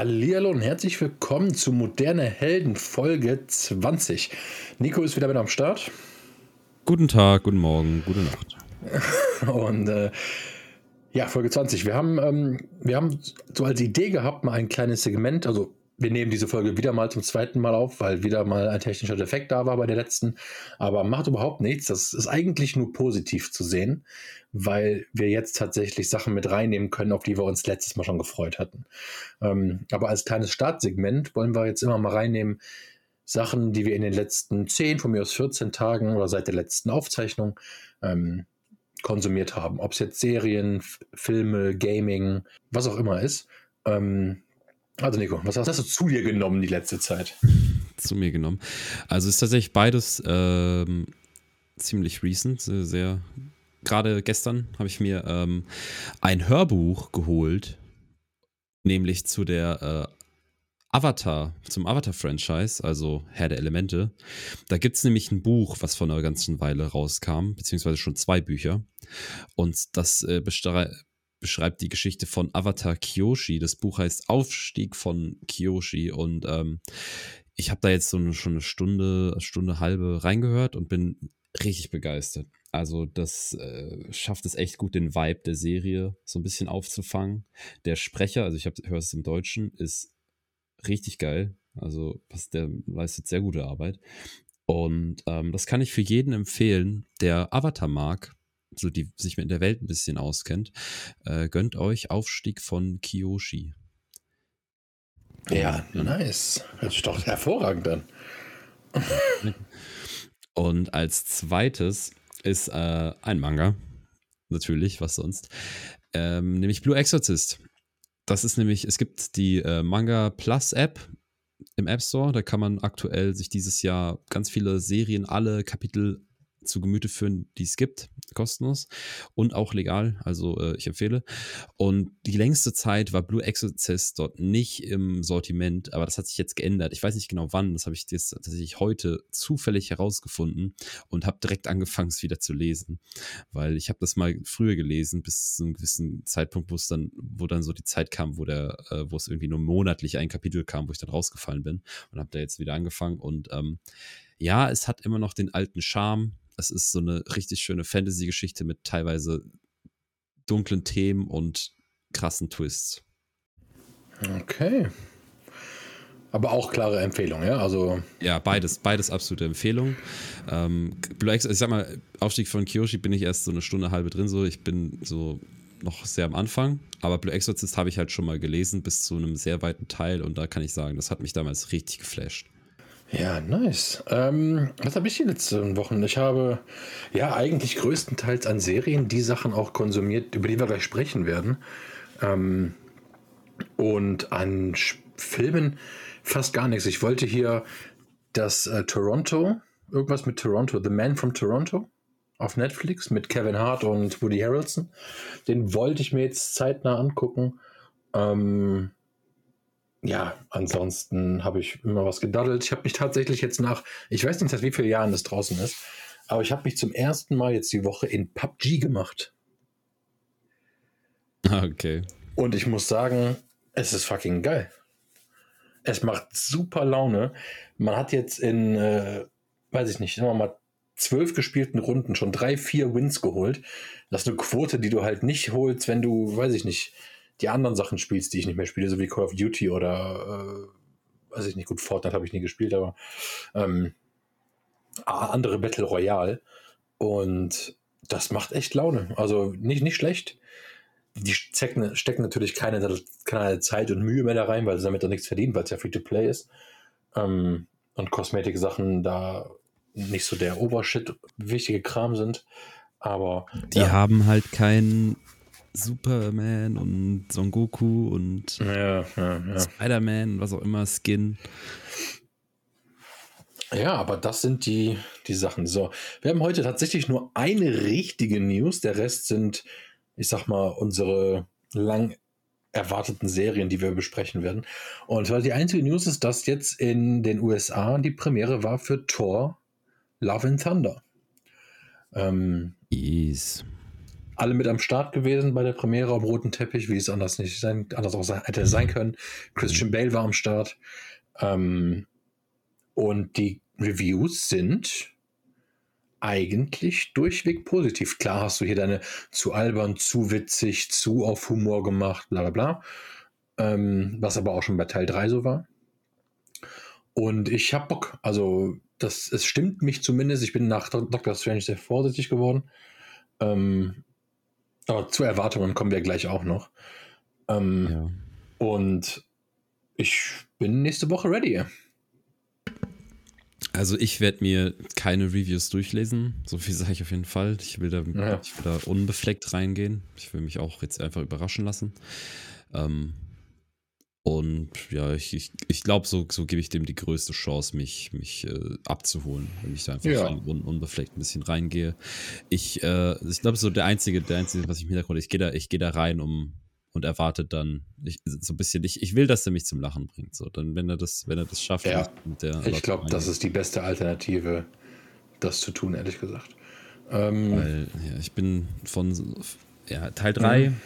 Hallihallo und herzlich willkommen zu Moderne Helden Folge 20. Nico ist wieder mit am Start. Guten Tag, guten Morgen, gute Nacht. und äh, ja, Folge 20. Wir haben, ähm, wir haben so als Idee gehabt, mal ein kleines Segment, also wir nehmen diese Folge wieder mal zum zweiten Mal auf, weil wieder mal ein technischer Defekt da war bei der letzten. Aber macht überhaupt nichts. Das ist eigentlich nur positiv zu sehen, weil wir jetzt tatsächlich Sachen mit reinnehmen können, auf die wir uns letztes Mal schon gefreut hatten. Ähm, aber als kleines Startsegment wollen wir jetzt immer mal reinnehmen, Sachen, die wir in den letzten 10, von mir aus 14 Tagen oder seit der letzten Aufzeichnung ähm, konsumiert haben. Ob es jetzt Serien, Filme, Gaming, was auch immer ist. Ähm, also Nico, was hast du zu dir genommen die letzte Zeit? Zu mir genommen. Also ist tatsächlich beides ähm, ziemlich recent, sehr. Gerade gestern habe ich mir ähm, ein Hörbuch geholt, nämlich zu der äh, Avatar, zum Avatar-Franchise, also Herr der Elemente. Da gibt es nämlich ein Buch, was vor einer ganzen Weile rauskam, beziehungsweise schon zwei Bücher. Und das äh, beschreibt die Geschichte von Avatar Kyoshi. Das Buch heißt Aufstieg von Kyoshi und ähm, ich habe da jetzt so eine, schon eine Stunde, Stunde halbe reingehört und bin richtig begeistert. Also das äh, schafft es echt gut, den Vibe der Serie so ein bisschen aufzufangen. Der Sprecher, also ich höre es im Deutschen, ist richtig geil. Also der leistet sehr gute Arbeit. Und ähm, das kann ich für jeden empfehlen, der Avatar mag, so die sich mit der Welt ein bisschen auskennt, äh, gönnt euch Aufstieg von Kiyoshi. Ja, nice. Hört sich doch hervorragend an. Und als zweites ist äh, ein Manga. Natürlich, was sonst. Ähm, nämlich Blue Exorcist. Das ist nämlich, es gibt die äh, Manga Plus App im App Store. Da kann man aktuell sich dieses Jahr ganz viele Serien, alle Kapitel zu Gemüte führen, die es gibt, kostenlos und auch legal, also äh, ich empfehle. Und die längste Zeit war Blue Exorcist dort nicht im Sortiment, aber das hat sich jetzt geändert. Ich weiß nicht genau wann, das habe ich jetzt tatsächlich heute zufällig herausgefunden und habe direkt angefangen, es wieder zu lesen, weil ich habe das mal früher gelesen, bis zu einem gewissen Zeitpunkt, wo es dann, wo dann so die Zeit kam, wo der, äh, wo es irgendwie nur monatlich ein Kapitel kam, wo ich dann rausgefallen bin und habe da jetzt wieder angefangen und ähm, ja, es hat immer noch den alten Charme, es ist so eine richtig schöne Fantasy-Geschichte mit teilweise dunklen Themen und krassen Twists. Okay. Aber auch klare Empfehlung, ja? Also ja, beides, beides absolute Empfehlung. Ähm, ich sag mal, Aufstieg von Kyoshi bin ich erst so eine Stunde, halbe drin, so. Ich bin so noch sehr am Anfang, aber Blue Exorcist habe ich halt schon mal gelesen bis zu einem sehr weiten Teil und da kann ich sagen, das hat mich damals richtig geflasht. Ja, nice. Ähm, was habe ich die letzten Wochen? Ich habe ja eigentlich größtenteils an Serien die Sachen auch konsumiert, über die wir gleich sprechen werden. Ähm, und an Filmen fast gar nichts. Ich wollte hier das äh, Toronto, irgendwas mit Toronto, The Man from Toronto auf Netflix mit Kevin Hart und Woody Harrelson. Den wollte ich mir jetzt zeitnah angucken. Ähm, ja, ansonsten habe ich immer was gedaddelt. Ich habe mich tatsächlich jetzt nach, ich weiß nicht, seit wie vielen Jahren das draußen ist, aber ich habe mich zum ersten Mal jetzt die Woche in PUBG gemacht. Ah, okay. Und ich muss sagen, es ist fucking geil. Es macht super Laune. Man hat jetzt in, äh, weiß ich nicht, sagen wir mal, zwölf gespielten Runden schon drei, vier Wins geholt. Das ist eine Quote, die du halt nicht holst, wenn du, weiß ich nicht, die anderen Sachen spielst, die ich nicht mehr spiele, so wie Call of Duty oder äh, weiß ich nicht, gut, Fortnite habe ich nie gespielt, aber ähm, andere Battle Royale. Und das macht echt Laune. Also nicht, nicht schlecht. Die stecken, stecken natürlich keine, keine Zeit und Mühe mehr da rein, weil sie damit auch nichts verdienen, weil es ja Free-to-Play ist. Ähm, und Kosmetik-Sachen da nicht so der Obershit wichtige Kram sind. Aber. Die ja. haben halt keinen Superman und Son Goku und ja, ja, ja. Spider-Man was auch immer, Skin. Ja, aber das sind die, die Sachen. So, wir haben heute tatsächlich nur eine richtige News. Der Rest sind, ich sag mal, unsere lang erwarteten Serien, die wir besprechen werden. Und zwar die einzige News ist, dass jetzt in den USA die Premiere war für Thor Love and Thunder. Ähm, yes alle mit am Start gewesen bei der Premiere am roten Teppich, wie es anders nicht sein, anders auch sein, hätte sein können. Christian Bale war am Start. Ähm, und die Reviews sind eigentlich durchweg positiv. Klar hast du hier deine zu albern, zu witzig, zu auf Humor gemacht, bla bla bla. Ähm, was aber auch schon bei Teil 3 so war. Und ich hab Bock. Also, das, es stimmt mich zumindest. Ich bin nach Doctor Strange sehr vorsichtig geworden. Ähm, aber zu Erwartungen kommen wir gleich auch noch. Ähm, ja. Und ich bin nächste Woche ready. Also ich werde mir keine Reviews durchlesen, so viel sage ich auf jeden Fall. Ich will, da, ja. ich will da unbefleckt reingehen. Ich will mich auch jetzt einfach überraschen lassen. Ähm, und ja, ich, ich, ich glaube, so, so gebe ich dem die größte Chance, mich, mich äh, abzuholen, wenn ich da einfach ja. un, unbefleckt ein bisschen reingehe. Ich, äh, ich glaube, so der einzige, der einzige, was ich mir da ich gehe da, ich gehe da rein, um und erwartet dann ich, so ein bisschen, ich, ich will, dass er mich zum Lachen bringt. So, dann, wenn er das, wenn er das schafft, ja. ich glaube, das ist die beste Alternative, das zu tun, ehrlich gesagt. Ähm, Weil, ja, ich bin von ja, Teil 3 mhm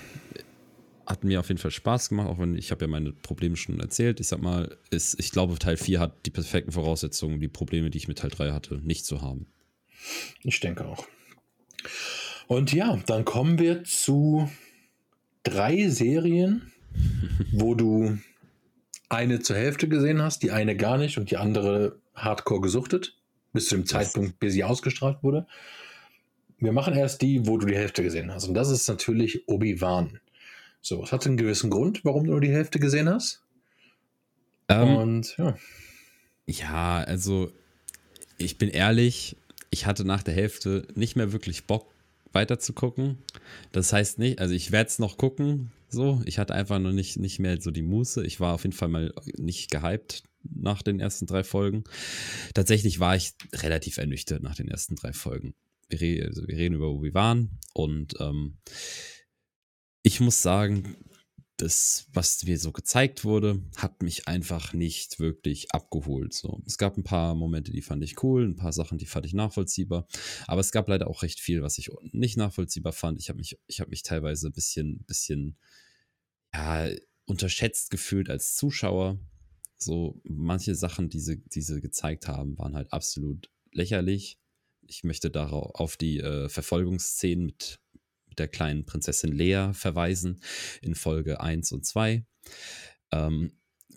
hat mir auf jeden Fall Spaß gemacht, auch wenn ich habe ja meine Probleme schon erzählt. Ich sag mal, ist, ich glaube, Teil 4 hat die perfekten Voraussetzungen, die Probleme, die ich mit Teil 3 hatte, nicht zu haben. Ich denke auch. Und ja, dann kommen wir zu drei Serien, wo du eine zur Hälfte gesehen hast, die eine gar nicht und die andere hardcore gesuchtet, bis zu dem Zeitpunkt, bis sie ausgestrahlt wurde. Wir machen erst die, wo du die Hälfte gesehen hast. Und das ist natürlich Obi-Wan. So, es hat einen gewissen Grund, warum du nur die Hälfte gesehen hast. Ähm, Und ja. Ja, also ich bin ehrlich, ich hatte nach der Hälfte nicht mehr wirklich Bock weiter zu gucken. Das heißt nicht, also ich werde es noch gucken, so. Ich hatte einfach noch nicht, nicht mehr so die Muße. Ich war auf jeden Fall mal nicht gehypt nach den ersten drei Folgen. Tatsächlich war ich relativ ernüchtert nach den ersten drei Folgen. Wir, re also wir reden über wo wir waren und ähm, ich muss sagen, das, was mir so gezeigt wurde, hat mich einfach nicht wirklich abgeholt. So, es gab ein paar Momente, die fand ich cool, ein paar Sachen, die fand ich nachvollziehbar, aber es gab leider auch recht viel, was ich nicht nachvollziehbar fand. Ich habe mich, ich habe mich teilweise ein bisschen, bisschen, ja, unterschätzt gefühlt als Zuschauer. So manche Sachen, die sie, die sie gezeigt haben, waren halt absolut lächerlich. Ich möchte darauf auf die äh, Verfolgungsszenen mit der kleinen Prinzessin Lea verweisen in Folge 1 und 2. Ähm,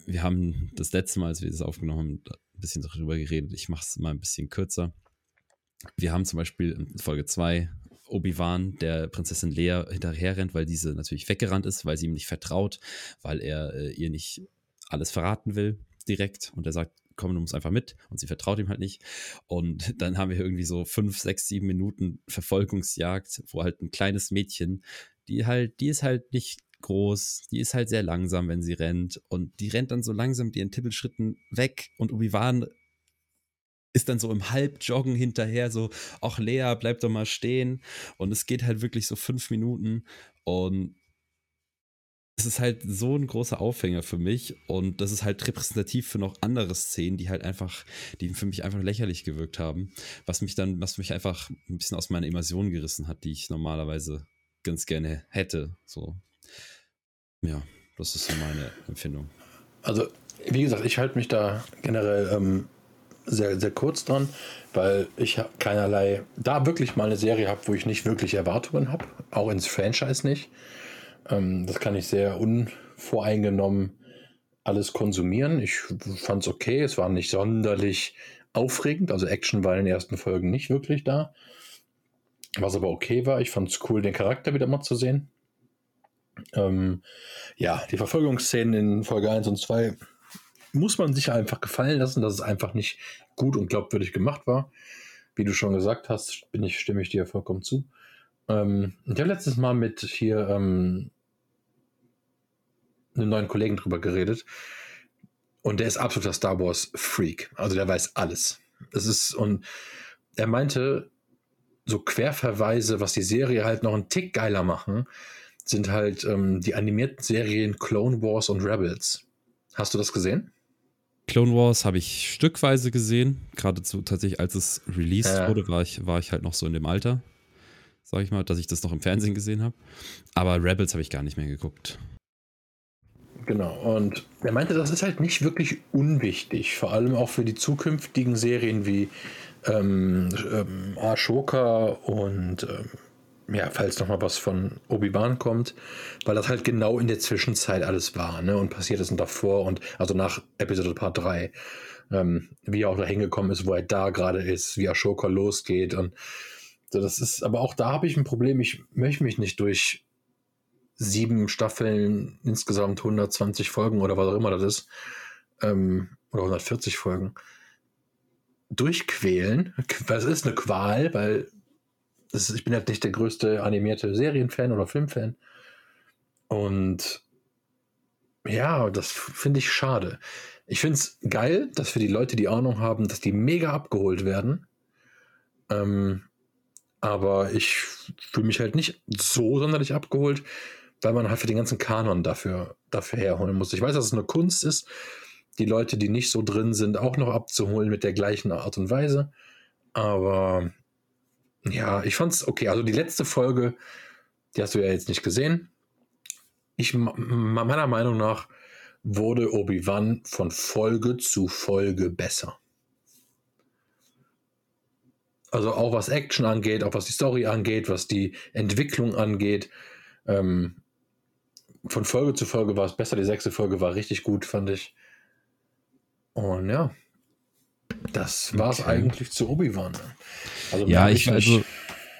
wir haben das letzte Mal, als wir das aufgenommen haben, ein bisschen darüber geredet. Ich mache es mal ein bisschen kürzer. Wir haben zum Beispiel in Folge 2 Obi-Wan, der Prinzessin Lea hinterher rennt, weil diese natürlich weggerannt ist, weil sie ihm nicht vertraut, weil er äh, ihr nicht alles verraten will direkt. Und er sagt, komm, du musst einfach mit. Und sie vertraut ihm halt nicht. Und dann haben wir irgendwie so fünf, sechs, sieben Minuten Verfolgungsjagd, wo halt ein kleines Mädchen, die halt, die ist halt nicht groß, die ist halt sehr langsam, wenn sie rennt. Und die rennt dann so langsam mit ihren Tippelschritten weg. Und Obi-Wan ist dann so im Halbjoggen hinterher, so, ach Lea, bleib doch mal stehen. Und es geht halt wirklich so fünf Minuten. Und es ist halt so ein großer Aufhänger für mich und das ist halt repräsentativ für noch andere Szenen, die halt einfach, die für mich einfach lächerlich gewirkt haben, was mich dann, was mich einfach ein bisschen aus meiner Immersion gerissen hat, die ich normalerweise ganz gerne hätte. So, ja, das ist so meine Empfindung. Also, wie gesagt, ich halte mich da generell ähm, sehr, sehr kurz dran, weil ich keinerlei, da wirklich mal eine Serie habe, wo ich nicht wirklich Erwartungen habe, auch ins Franchise nicht. Ähm, das kann ich sehr unvoreingenommen alles konsumieren. Ich fand es okay. Es war nicht sonderlich aufregend. Also Action war in den ersten Folgen nicht wirklich da. Was aber okay war. Ich fand es cool, den Charakter wieder mal zu sehen. Ähm, ja, die Verfolgungsszenen in Folge 1 und 2 muss man sich einfach gefallen lassen, dass es einfach nicht gut und glaubwürdig gemacht war. Wie du schon gesagt hast, bin ich, stimme ich dir vollkommen zu. Ähm, ich habe letztes Mal mit hier ähm, einem neuen Kollegen drüber geredet. Und der ist absoluter Star Wars Freak. Also der weiß alles. Das ist, und er meinte, so Querverweise, was die Serie halt noch einen Tick geiler machen, sind halt ähm, die animierten Serien Clone Wars und Rebels. Hast du das gesehen? Clone Wars habe ich stückweise gesehen. Geradezu tatsächlich, als es released ja. wurde, war ich, war ich halt noch so in dem Alter. sag ich mal, dass ich das noch im Fernsehen gesehen habe. Aber Rebels habe ich gar nicht mehr geguckt. Genau, und er meinte, das ist halt nicht wirklich unwichtig, vor allem auch für die zukünftigen Serien wie ähm, ähm, Ashoka und ähm, ja, falls noch mal was von Obi-Wan kommt, weil das halt genau in der Zwischenzeit alles war, ne, und passiert ist und davor und also nach Episode Part 3, ähm, wie er auch da hingekommen ist, wo er da gerade ist, wie Ashoka losgeht und so, das ist, aber auch da habe ich ein Problem, ich möchte mich nicht durch sieben Staffeln, insgesamt 120 Folgen oder was auch immer das ist, ähm, oder 140 Folgen, durchquälen. Das ist eine Qual, weil ist, ich bin halt nicht der größte animierte Serienfan oder Filmfan. Und ja, das finde ich schade. Ich finde es geil, dass für die Leute, die Ahnung haben, dass die mega abgeholt werden. Ähm, aber ich fühle mich halt nicht so sonderlich abgeholt, weil man halt für den ganzen Kanon dafür, dafür herholen muss. Ich weiß, dass es eine Kunst ist, die Leute, die nicht so drin sind, auch noch abzuholen mit der gleichen Art und Weise. Aber ja, ich fand's okay. Also die letzte Folge, die hast du ja jetzt nicht gesehen. Ich, meiner Meinung nach wurde Obi-Wan von Folge zu Folge besser. Also auch was Action angeht, auch was die Story angeht, was die Entwicklung angeht. Ähm, von Folge zu Folge war es besser. Die sechste Folge war richtig gut, fand ich. Und ja, das war es okay. eigentlich zu Obi-Wan. Also ja, ich, also,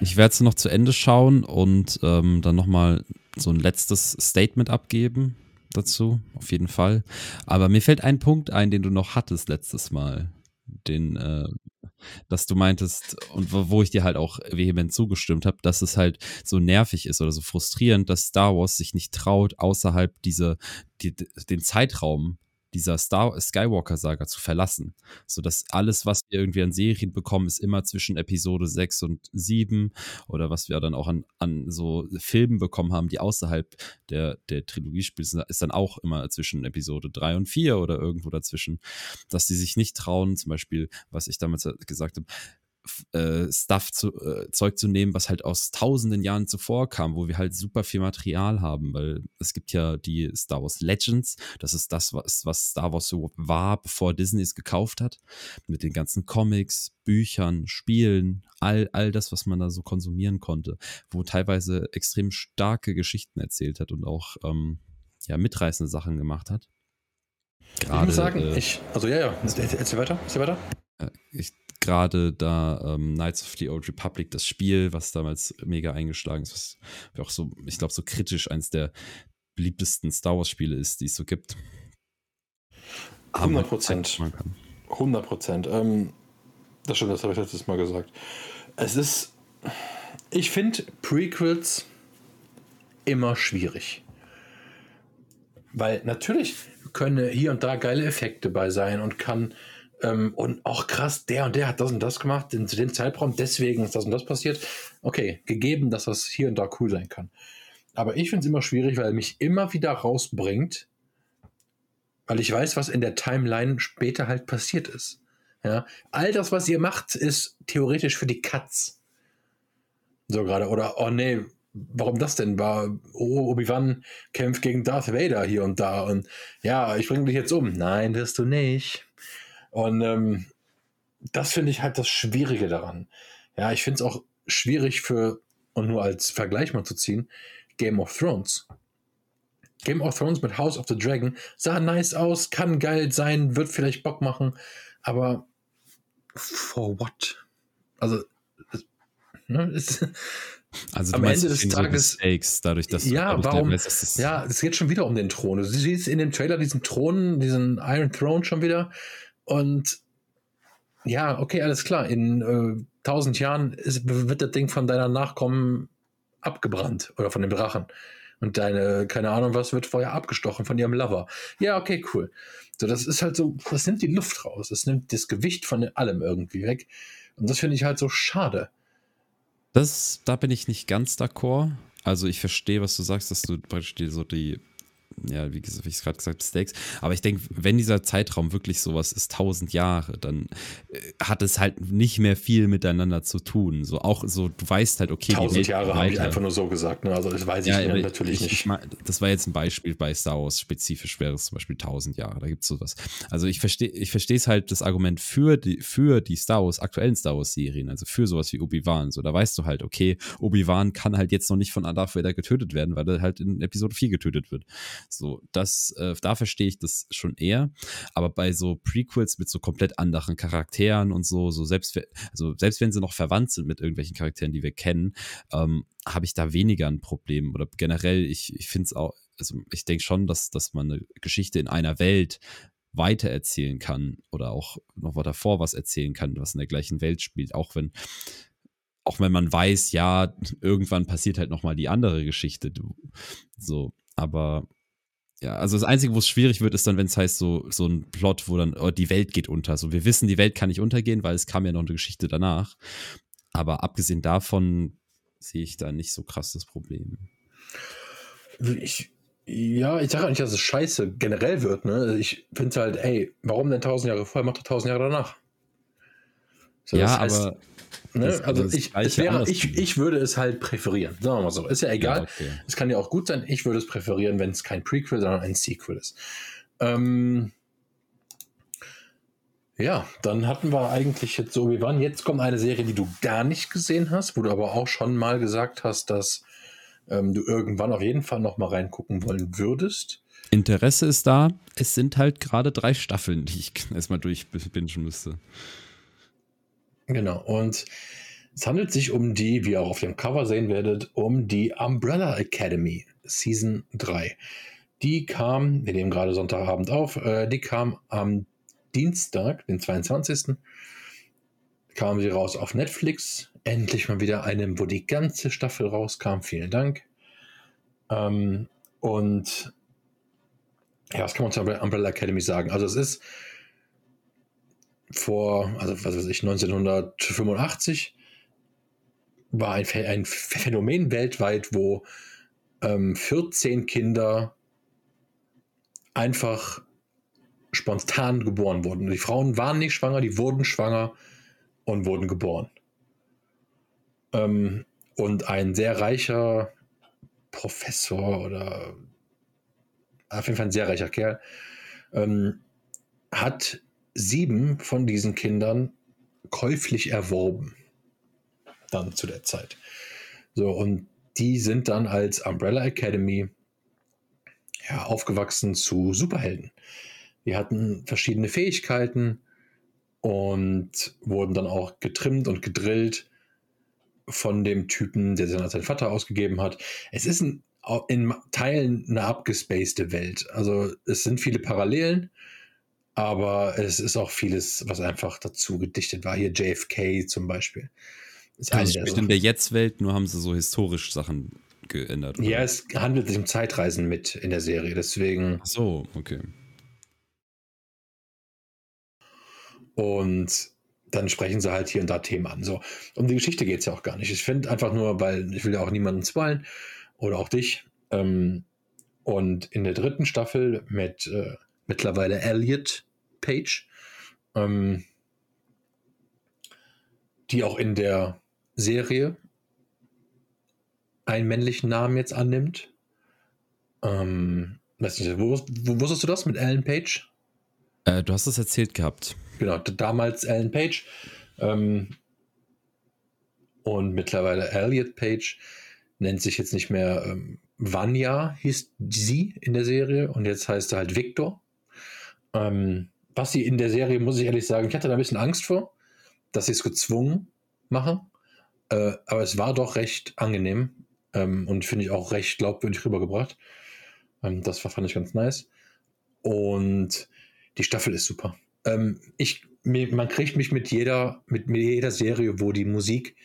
ich werde es noch zu Ende schauen und ähm, dann nochmal so ein letztes Statement abgeben dazu, auf jeden Fall. Aber mir fällt ein Punkt ein, den du noch hattest letztes Mal. Den, äh, dass du meintest und wo ich dir halt auch vehement zugestimmt habe, dass es halt so nervig ist oder so frustrierend, dass Star Wars sich nicht traut, außerhalb dieser, die, den Zeitraum dieser Star Skywalker-Saga zu verlassen. So dass alles, was wir irgendwie an Serien bekommen, ist immer zwischen Episode 6 und 7 oder was wir dann auch an, an so Filmen bekommen haben, die außerhalb der, der Trilogie spielen, ist dann auch immer zwischen Episode 3 und 4 oder irgendwo dazwischen. Dass sie sich nicht trauen, zum Beispiel, was ich damals gesagt habe, äh, Stuff zu, äh, Zeug zu nehmen, was halt aus tausenden Jahren zuvor kam, wo wir halt super viel Material haben, weil es gibt ja die Star Wars Legends, das ist das, was, was Star Wars so war, bevor Disney es gekauft hat, mit den ganzen Comics, Büchern, Spielen, all, all das, was man da so konsumieren konnte, wo teilweise extrem starke Geschichten erzählt hat und auch ähm, ja, mitreißende Sachen gemacht hat. Gerade, ich muss sagen, äh, ich, also ja, ja, erzähl weiter, erzähl weiter. Ich gerade da ähm, Knights of the Old Republic, das Spiel, was damals mega eingeschlagen ist, was auch so, ich glaube, so kritisch eins der beliebtesten Star Wars-Spiele ist, die es so gibt. 100 Prozent. 100 Prozent. Ähm, das stimmt, das habe ich letztes Mal gesagt. Es ist, ich finde Prequels immer schwierig. Weil natürlich können hier und da geile Effekte bei sein und kann ähm, und auch krass, der und der hat das und das gemacht, in dem Zeitraum, deswegen ist das und das passiert. Okay, gegeben, dass das hier und da cool sein kann. Aber ich finde es immer schwierig, weil er mich immer wieder rausbringt, weil ich weiß, was in der Timeline später halt passiert ist. Ja, all das, was ihr macht, ist theoretisch für die Katz. So gerade. Oder, oh nee, warum das denn? War oh, Obi-Wan kämpft gegen Darth Vader hier und da und ja, ich bringe dich jetzt um. Nein, wirst du nicht. Und ähm, das finde ich halt das Schwierige daran. Ja, ich finde es auch schwierig für, und nur als Vergleich mal zu ziehen, Game of Thrones. Game of Thrones mit House of the Dragon sah nice aus, kann geil sein, wird vielleicht Bock machen, aber for what? Also, ne, ist, also am Ende des Tages Stakes, dadurch, dass ja, warum? Weiß, ja, es geht schon wieder um den Thron. Du siehst in dem Trailer diesen Thron, diesen Iron Throne schon wieder. Und ja, okay, alles klar. In äh, tausend Jahren ist, wird das Ding von deiner Nachkommen abgebrannt oder von dem Drachen. Und deine, keine Ahnung was, wird vorher abgestochen von ihrem Lover. Ja, okay, cool. So, das ist halt so, das nimmt die Luft raus. Das nimmt das Gewicht von allem irgendwie weg. Und das finde ich halt so schade. Das, da bin ich nicht ganz d'accord. Also ich verstehe, was du sagst, dass du praktisch die, so die ja, wie, wie ich es gerade gesagt habe, Steaks. Aber ich denke, wenn dieser Zeitraum wirklich sowas ist, tausend Jahre, dann äh, hat es halt nicht mehr viel miteinander zu tun. So auch so, du weißt halt, okay, tausend Jahre habe ich einfach nur so gesagt. Ne? Also das weiß ich ja, natürlich ich, nicht. Ich, das war jetzt ein Beispiel bei Star Wars. Spezifisch wäre es zum Beispiel tausend Jahre. Da gibt es sowas. Also ich verstehe, ich verstehe es halt das Argument für die für die Star Wars aktuellen Star Wars Serien, also für sowas wie Obi Wan. So, da weißt du halt, okay, Obi Wan kann halt jetzt noch nicht von Darth Vader getötet werden, weil er halt in Episode 4 getötet wird. So, das, äh, da verstehe ich das schon eher. Aber bei so Prequels mit so komplett anderen Charakteren und so, so selbst, also selbst wenn sie noch verwandt sind mit irgendwelchen Charakteren, die wir kennen, ähm, habe ich da weniger ein Problem. Oder generell, ich, ich finde es auch, also ich denke schon, dass, dass man eine Geschichte in einer Welt weitererzählen kann oder auch noch davor was erzählen kann, was in der gleichen Welt spielt, auch wenn auch wenn man weiß, ja, irgendwann passiert halt noch mal die andere Geschichte, so, aber ja, also das Einzige, wo es schwierig wird, ist dann, wenn es heißt, so, so ein Plot, wo dann oh, die Welt geht unter. So, wir wissen, die Welt kann nicht untergehen, weil es kam ja noch eine Geschichte danach. Aber abgesehen davon sehe ich da nicht so krass das Problem. Ich, ja, ich sage auch nicht, dass es scheiße generell wird. Ne? Ich finde halt, ey, warum denn tausend Jahre vorher, macht er tausend Jahre danach? So, ja, heißt, aber Ne? Das, also ich, wäre, ich, ich würde es halt präferieren. Sagen wir mal so. Ist ja egal. Ja, okay. Es kann ja auch gut sein. Ich würde es präferieren, wenn es kein Prequel, sondern ein Sequel ist. Ähm, ja, dann hatten wir eigentlich jetzt so, wie waren. Jetzt kommt eine Serie, die du gar nicht gesehen hast, wo du aber auch schon mal gesagt hast, dass ähm, du irgendwann auf jeden Fall noch mal reingucken wollen würdest. Interesse ist da. Es sind halt gerade drei Staffeln, die ich erstmal durchbingen müsste. Genau. Und es handelt sich um die, wie ihr auch auf dem Cover sehen werdet, um die Umbrella Academy Season 3. Die kam, wir nehmen gerade Sonntagabend auf, äh, die kam am Dienstag, den 22. kam sie raus auf Netflix. Endlich mal wieder eine, wo die ganze Staffel rauskam. Vielen Dank. Ähm, und ja, was kann man zur Umbrella Academy sagen? Also es ist vor, also was weiß ich, 1985 war ein, ein Phänomen weltweit, wo ähm, 14 Kinder einfach spontan geboren wurden. Die Frauen waren nicht schwanger, die wurden schwanger und wurden geboren. Ähm, und ein sehr reicher Professor oder auf jeden Fall ein sehr reicher Kerl ähm, hat sieben von diesen Kindern käuflich erworben. Dann zu der Zeit. So, und die sind dann als Umbrella Academy ja, aufgewachsen zu Superhelden. Die hatten verschiedene Fähigkeiten und wurden dann auch getrimmt und gedrillt von dem Typen, der dann als sein Vater ausgegeben hat. Es ist ein, in Teilen eine abgespacede Welt. Also es sind viele Parallelen aber es ist auch vieles, was einfach dazu gedichtet war. Hier JFK zum Beispiel. Ist also spricht in der Jetzt-Welt, nur haben sie so historisch Sachen geändert. Oder? Ja, es handelt sich um Zeitreisen mit in der Serie, deswegen. Ach so, okay. Und dann sprechen sie halt hier und da Themen an. So, um die Geschichte geht es ja auch gar nicht. Ich finde einfach nur, weil ich will ja auch niemanden spoilen oder auch dich. Ähm, und in der dritten Staffel mit äh, mittlerweile Elliot Page, ähm, die auch in der Serie einen männlichen Namen jetzt annimmt. Ähm, weiß nicht, wo, wo, wusstest du das mit Ellen Page? Äh, du hast es erzählt gehabt. Genau, damals Ellen Page. Ähm, und mittlerweile Elliot Page nennt sich jetzt nicht mehr ähm, Vanya, hieß sie in der Serie und jetzt heißt er halt Victor. Ähm, was sie in der Serie, muss ich ehrlich sagen, ich hatte da ein bisschen Angst vor, dass sie es gezwungen machen. Äh, aber es war doch recht angenehm ähm, und finde ich auch recht glaubwürdig rübergebracht. Ähm, das fand ich ganz nice. Und die Staffel ist super. Ähm, ich, mir, man kriegt mich mit jeder, mit, mit jeder Serie, wo die Musik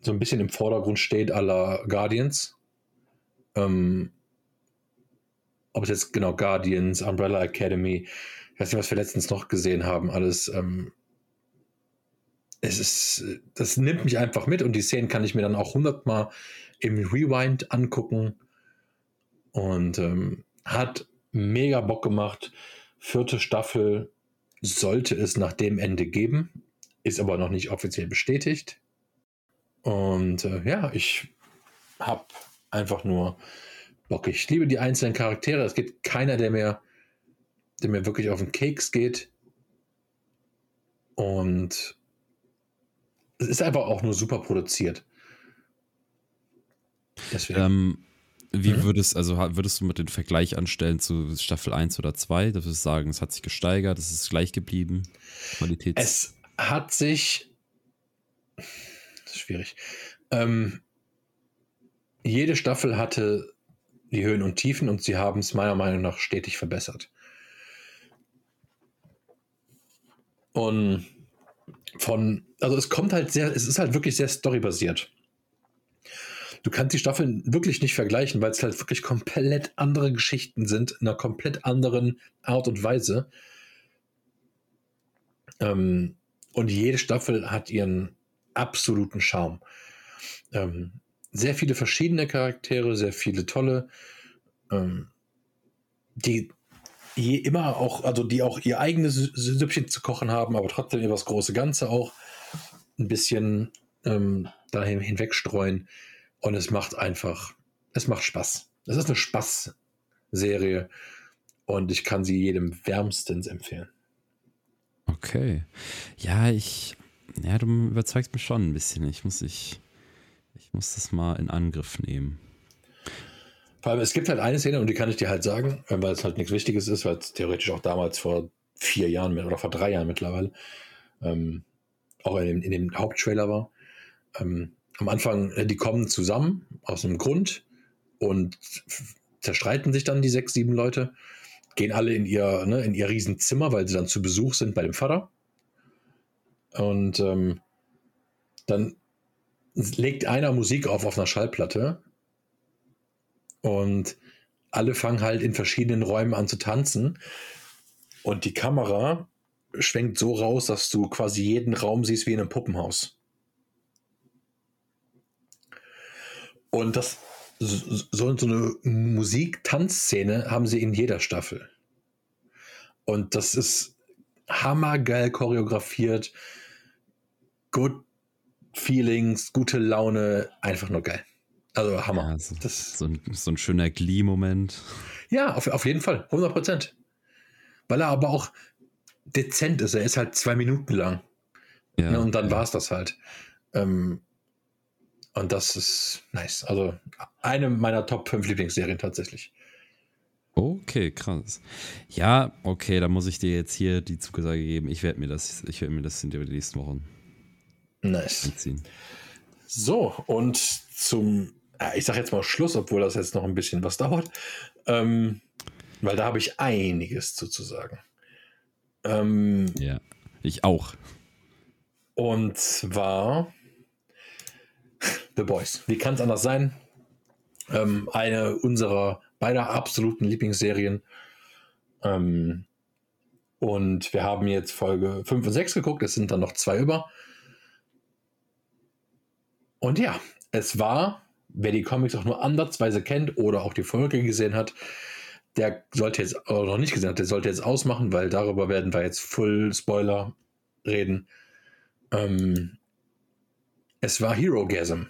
so ein bisschen im Vordergrund steht, aller Guardians. Ähm, ob es jetzt genau Guardians, Umbrella Academy, ich weiß nicht, was wir letztens noch gesehen haben, alles. Ähm, es ist, das nimmt mich einfach mit und die Szenen kann ich mir dann auch hundertmal im Rewind angucken. Und ähm, hat mega Bock gemacht. Vierte Staffel sollte es nach dem Ende geben, ist aber noch nicht offiziell bestätigt. Und äh, ja, ich habe einfach nur Bock. Ich liebe die einzelnen Charaktere. Es gibt keiner, der mir, der mir wirklich auf den Keks geht. Und es ist einfach auch nur super produziert. Ähm, wie mhm. würdest, also würdest du mit den Vergleich anstellen zu Staffel 1 oder 2? Du würdest sagen, es hat sich gesteigert, es ist gleich geblieben. Qualität. Es hat sich. Das ist schwierig. Ähm, jede Staffel hatte die Höhen und Tiefen und sie haben es meiner Meinung nach stetig verbessert. Und von, also es kommt halt sehr, es ist halt wirklich sehr storybasiert. Du kannst die Staffeln wirklich nicht vergleichen, weil es halt wirklich komplett andere Geschichten sind, in einer komplett anderen Art und Weise. Ähm, und jede Staffel hat ihren absoluten Charme. Ähm, sehr viele verschiedene Charaktere, sehr viele tolle, ähm, die je immer auch, also die auch ihr eigenes Süppchen zu kochen haben, aber trotzdem über das große Ganze auch ein bisschen ähm, dahin hinwegstreuen. Und es macht einfach, es macht Spaß. Es ist eine Spaßserie und ich kann sie jedem wärmstens empfehlen. Okay. Ja, ich, ja, du überzeugst mich schon ein bisschen. Ich muss, ich, ich muss das mal in Angriff nehmen. Vor allem, es gibt halt eine Szene, und die kann ich dir halt sagen, weil es halt nichts Wichtiges ist, weil es theoretisch auch damals vor vier Jahren oder vor drei Jahren mittlerweile ähm, auch in dem, in dem Haupttrailer war. Ähm, am Anfang, äh, die kommen zusammen aus einem Grund und zerstreiten sich dann die sechs, sieben Leute, gehen alle in ihr, ne, in ihr Riesenzimmer, weil sie dann zu Besuch sind bei dem Vater. Und ähm, dann legt einer Musik auf auf einer Schallplatte und alle fangen halt in verschiedenen Räumen an zu tanzen. Und die Kamera schwenkt so raus, dass du quasi jeden Raum siehst wie in einem Puppenhaus. Und das so, so eine Musik-Tanzszene haben sie in jeder Staffel. Und das ist hammergeil choreografiert. Good Feelings, gute Laune, einfach nur geil. Also Hammer. Ja, so, das, so, ein, so ein schöner Glee-Moment. Ja, auf, auf jeden Fall, 100 Prozent. Weil er aber auch dezent ist. Er ist halt zwei Minuten lang. Ja, ne, und dann ja. war es das halt. Ähm, und das ist nice. Also eine meiner Top 5 Lieblingsserien tatsächlich. Okay, krass. Ja, okay, da muss ich dir jetzt hier die Zugesage geben. Ich werde mir das, ich werde mir das in den nächsten Wochen nice. Anziehen. So, und zum ich sage jetzt mal Schluss, obwohl das jetzt noch ein bisschen was dauert, ähm, weil da habe ich einiges zu, zu sagen. Ähm, ja, ich auch. Und zwar The Boys. Wie kann es anders sein? Ähm, eine unserer beider absoluten Lieblingsserien. Ähm, und wir haben jetzt Folge 5 und 6 geguckt, es sind dann noch zwei über. Und ja, es war wer die Comics auch nur ansatzweise kennt oder auch die Folge gesehen hat, der sollte jetzt, oder noch nicht gesehen hat, der sollte jetzt ausmachen, weil darüber werden wir jetzt Full Spoiler reden. Ähm, es war Hero Gasm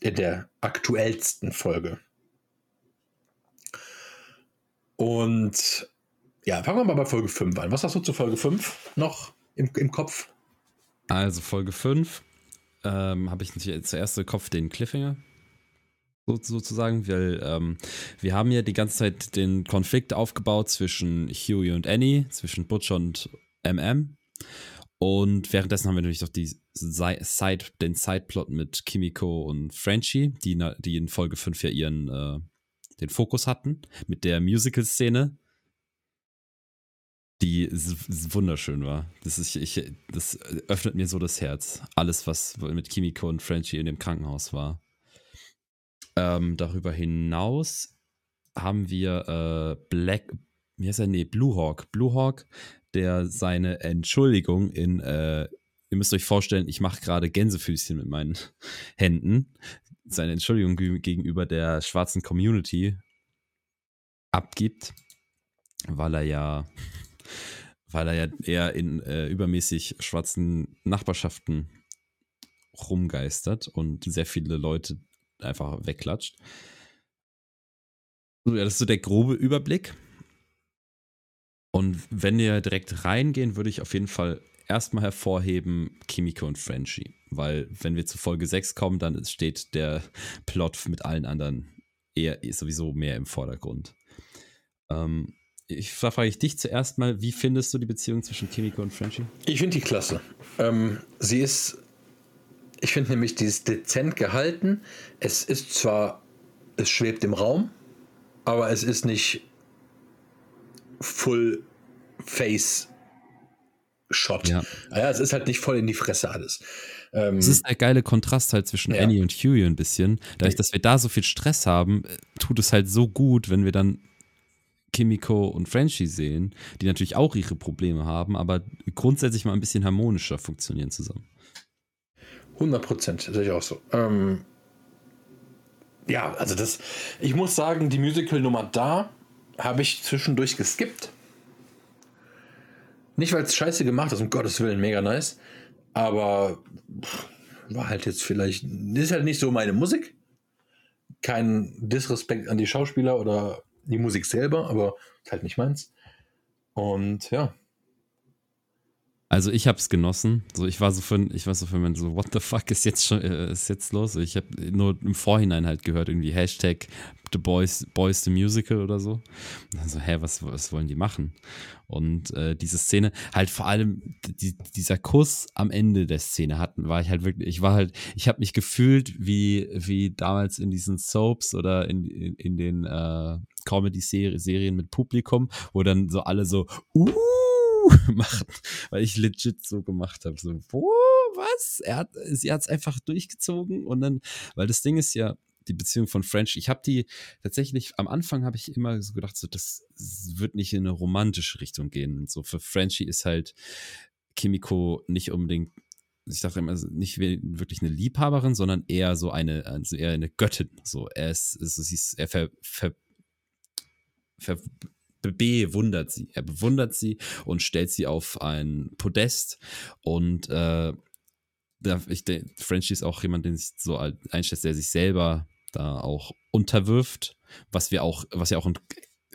in der aktuellsten Folge. Und ja, fangen wir mal bei Folge 5 an. Was hast du zu Folge 5 noch im, im Kopf? Also Folge 5 ähm, habe ich natürlich zuerst im Kopf den Cliffhanger. So, sozusagen, weil ähm, wir haben ja die ganze Zeit den Konflikt aufgebaut zwischen Huey und Annie, zwischen Butcher und MM. Und währenddessen haben wir natürlich noch die Side, den Sideplot mit Kimiko und Frenchie, die, die in Folge 5 ja ihren äh, den Fokus hatten, mit der Musical-Szene, die wunderschön war. Das, ist, ich, das öffnet mir so das Herz. Alles, was mit Kimiko und Frenchie in dem Krankenhaus war. Ähm, darüber hinaus haben wir äh, Black, wie heißt er? Nee, Blue Hawk. Blue Hawk, der seine Entschuldigung in, äh, ihr müsst euch vorstellen, ich mache gerade Gänsefüßchen mit meinen Händen. Seine Entschuldigung gegenüber der schwarzen Community abgibt, weil er ja, weil er ja eher in äh, übermäßig schwarzen Nachbarschaften rumgeistert und sehr viele Leute einfach wegklatscht. So, ja, das ist so der grobe Überblick. Und wenn wir direkt reingehen, würde ich auf jeden Fall erstmal hervorheben Kimiko und Frenchie. Weil, wenn wir zu Folge 6 kommen, dann steht der Plot mit allen anderen eher sowieso mehr im Vordergrund. Ähm, ich frage ich dich zuerst mal, wie findest du die Beziehung zwischen Kimiko und Frenchie? Ich finde die klasse. Ähm, sie ist, ich finde nämlich, die ist dezent gehalten. Es ist zwar, es schwebt im Raum, aber es ist nicht Full Face Shot. Ja. ja, es ist halt nicht voll in die Fresse alles. Ähm, es ist der geile Kontrast halt zwischen ja. Annie und Huey ein bisschen. Dadurch, dass wir da so viel Stress haben, äh, tut es halt so gut, wenn wir dann Kimiko und Frenchie sehen, die natürlich auch ihre Probleme haben, aber grundsätzlich mal ein bisschen harmonischer funktionieren zusammen. 100 Prozent, sehe ich auch so. Ähm, ja, also das, ich muss sagen, die Musical-Nummer da habe ich zwischendurch geskippt. Nicht, weil es scheiße gemacht ist, um Gottes Willen, mega nice. Aber war halt jetzt vielleicht, ist halt nicht so meine Musik. Kein Disrespekt an die Schauspieler oder die Musik selber, aber halt nicht meins. Und ja, also ich habe es genossen. So ich war so für ich war so für mich so what the fuck ist jetzt schon äh, ist jetzt los? Ich habe nur im Vorhinein halt gehört irgendwie Hashtag The Boys Boys the Musical oder so. Also hä was was wollen die machen? Und äh, diese Szene halt vor allem die, dieser Kuss am Ende der Szene hatten war ich halt wirklich ich war halt ich habe mich gefühlt wie wie damals in diesen Soaps oder in in, in den äh, Comedy Serien mit Publikum, wo dann so alle so uh machen, weil ich legit so gemacht habe. So, wo, was? Er hat, sie hat es einfach durchgezogen und dann, weil das Ding ist ja, die Beziehung von French, ich habe die tatsächlich, am Anfang habe ich immer so gedacht, so, das wird nicht in eine romantische Richtung gehen. So für Frenchie ist halt Kimiko nicht unbedingt ich sage immer, nicht wirklich eine Liebhaberin, sondern eher so eine, also eher eine Göttin. So, er ist, also ist, er ver, ver, bewundert sie. Er bewundert sie und stellt sie auf ein Podest. Und äh, ich denke, Frenchie ist auch jemand, den ich so einschätzt, der sich selber da auch unterwirft, was wir auch, was ja auch ein